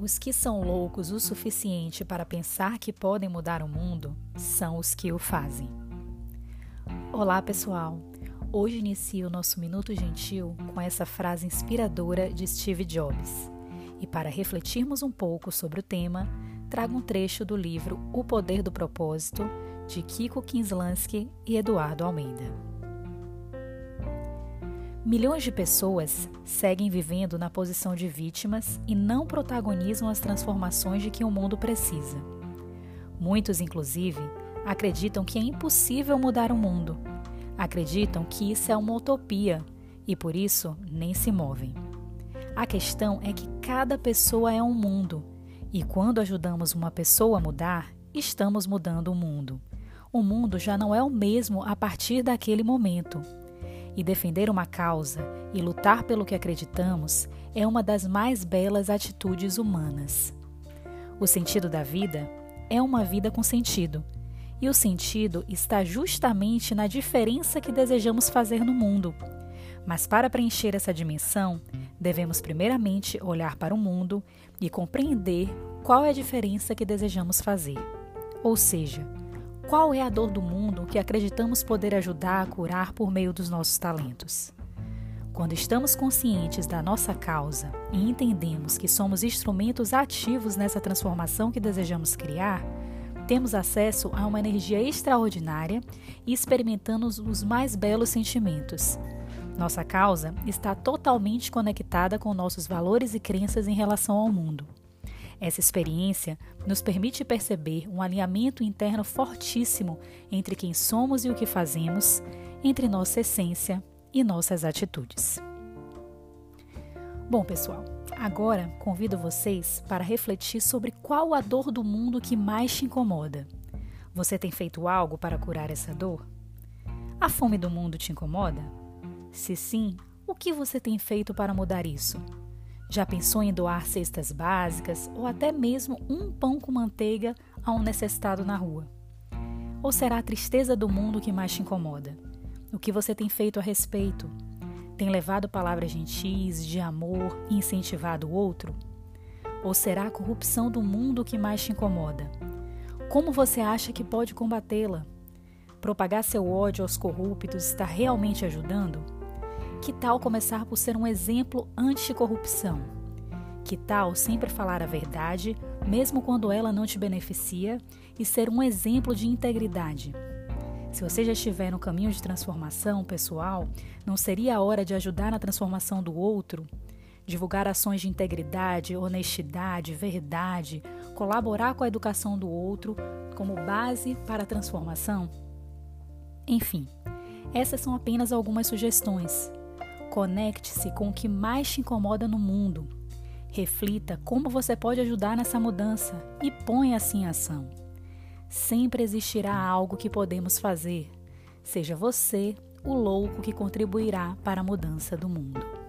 os que são loucos o suficiente para pensar que podem mudar o mundo são os que o fazem. Olá, pessoal! Hoje inicio o nosso Minuto Gentil com essa frase inspiradora de Steve Jobs. E para refletirmos um pouco sobre o tema, trago um trecho do livro O Poder do Propósito, de Kiko Kinslansky e Eduardo Almeida. Milhões de pessoas seguem vivendo na posição de vítimas e não protagonizam as transformações de que o mundo precisa. Muitos, inclusive, acreditam que é impossível mudar o mundo. Acreditam que isso é uma utopia e por isso nem se movem. A questão é que cada pessoa é um mundo e quando ajudamos uma pessoa a mudar, estamos mudando o mundo. O mundo já não é o mesmo a partir daquele momento. E defender uma causa e lutar pelo que acreditamos é uma das mais belas atitudes humanas. O sentido da vida é uma vida com sentido, e o sentido está justamente na diferença que desejamos fazer no mundo. Mas para preencher essa dimensão, devemos primeiramente olhar para o mundo e compreender qual é a diferença que desejamos fazer. Ou seja, qual é a dor do mundo que acreditamos poder ajudar a curar por meio dos nossos talentos? Quando estamos conscientes da nossa causa e entendemos que somos instrumentos ativos nessa transformação que desejamos criar, temos acesso a uma energia extraordinária e experimentamos os mais belos sentimentos. Nossa causa está totalmente conectada com nossos valores e crenças em relação ao mundo. Essa experiência nos permite perceber um alinhamento interno fortíssimo entre quem somos e o que fazemos, entre nossa essência e nossas atitudes. Bom, pessoal, agora convido vocês para refletir sobre qual a dor do mundo que mais te incomoda. Você tem feito algo para curar essa dor? A fome do mundo te incomoda? Se sim, o que você tem feito para mudar isso? Já pensou em doar cestas básicas ou até mesmo um pão com manteiga a um necessitado na rua? Ou será a tristeza do mundo que mais te incomoda? O que você tem feito a respeito? Tem levado palavras gentis, de amor e incentivado o outro? Ou será a corrupção do mundo que mais te incomoda? Como você acha que pode combatê-la? Propagar seu ódio aos corruptos está realmente ajudando? Que tal começar por ser um exemplo anti-corrupção? Que tal sempre falar a verdade, mesmo quando ela não te beneficia, e ser um exemplo de integridade? Se você já estiver no caminho de transformação pessoal, não seria a hora de ajudar na transformação do outro? Divulgar ações de integridade, honestidade, verdade, colaborar com a educação do outro como base para a transformação? Enfim, essas são apenas algumas sugestões. Conecte-se com o que mais te incomoda no mundo. Reflita como você pode ajudar nessa mudança e ponha-se em ação. Sempre existirá algo que podemos fazer. Seja você o louco que contribuirá para a mudança do mundo.